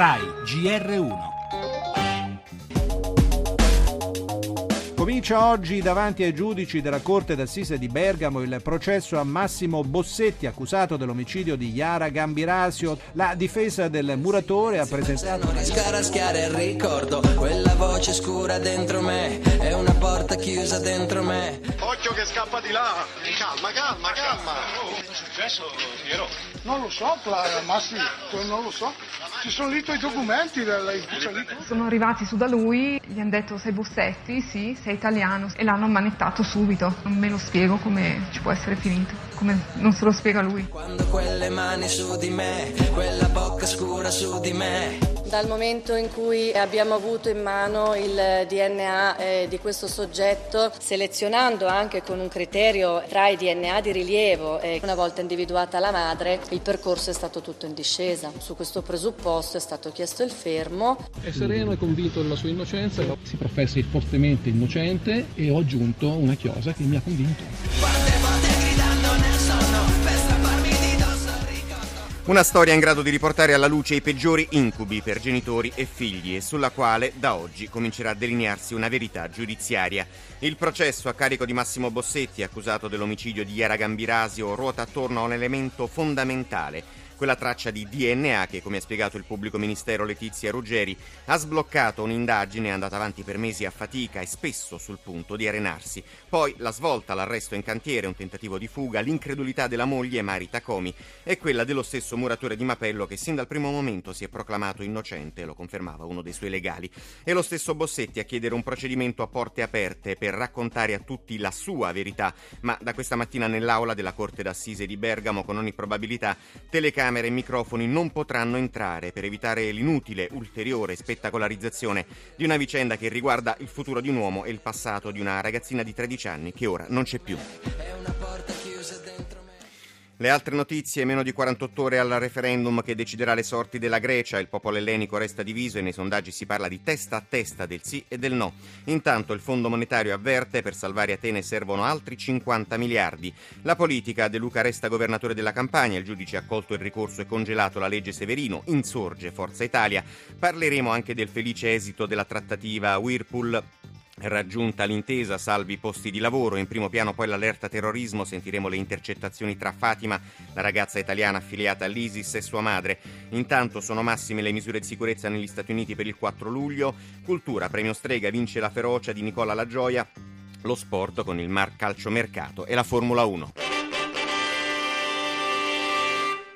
RAI GR1. Comincia oggi davanti ai giudici della Corte d'Assise di Bergamo il processo a Massimo Bossetti, accusato dell'omicidio di Iara Gambirasio. La difesa del muratore ha presentato... Non riesco a raschiare il ricordo, quella voce scura dentro me, è una porta chiusa dentro me. Occhio che scappa di là! Calma, calma, calma! Successo, Piero? Non lo so, Clara, ma sì, non lo so. Ci sono lì i tuoi documenti ufficialito? Sono arrivati su da lui, gli hanno detto sei Bossetti, sì, sei italiano e l'hanno manettato subito. Non me lo spiego come ci può essere finito, come non se lo spiega lui. Quando quelle mani su di me, quella bocca scura su di me. Dal momento in cui abbiamo avuto in mano il DNA eh, di questo soggetto, selezionando anche con un criterio tra i DNA di rilievo e una volta individuata la madre, il percorso è stato tutto in discesa. Su questo presupposto è stato chiesto il fermo. È sereno e convinto della sua innocenza, si professa fortemente innocente e ho aggiunto una chiosa che mi ha convinto. Una storia in grado di riportare alla luce i peggiori incubi per genitori e figli e sulla quale da oggi comincerà a delinearsi una verità giudiziaria. Il processo a carico di Massimo Bossetti, accusato dell'omicidio di Iara Gambirasio, ruota attorno a un elemento fondamentale quella traccia di DNA che, come ha spiegato il pubblico ministero Letizia Ruggeri, ha sbloccato un'indagine andata avanti per mesi a fatica e spesso sul punto di arenarsi. Poi la svolta, l'arresto in cantiere, un tentativo di fuga, l'incredulità della moglie Mari Tacomi e quella dello stesso muratore di Mapello che sin dal primo momento si è proclamato innocente, lo confermava uno dei suoi legali. E lo stesso Bossetti a chiedere un procedimento a porte aperte per raccontare a tutti la sua verità, ma da questa mattina nell'aula della Corte d'Assise di Bergamo con ogni probabilità telecamere telecamere e microfoni non potranno entrare per evitare l'inutile ulteriore spettacolarizzazione di una vicenda che riguarda il futuro di un uomo e il passato di una ragazzina di 13 anni che ora non c'è più. È una porta chiusa dentro. Le altre notizie, meno di 48 ore al referendum che deciderà le sorti della Grecia, il popolo ellenico resta diviso e nei sondaggi si parla di testa a testa del sì e del no. Intanto il Fondo Monetario avverte per salvare Atene servono altri 50 miliardi. La politica, De Luca resta governatore della campagna, il giudice ha accolto il ricorso e congelato la legge Severino, insorge Forza Italia. Parleremo anche del felice esito della trattativa Whirlpool Raggiunta l'intesa, salvi posti di lavoro, in primo piano poi l'allerta terrorismo, sentiremo le intercettazioni tra Fatima, la ragazza italiana affiliata all'ISIS, e sua madre. Intanto sono massime le misure di sicurezza negli Stati Uniti per il 4 luglio. Cultura, premio Strega, vince la ferocia di Nicola La Gioia. Lo sport con il Mar Calcio Mercato e la Formula 1.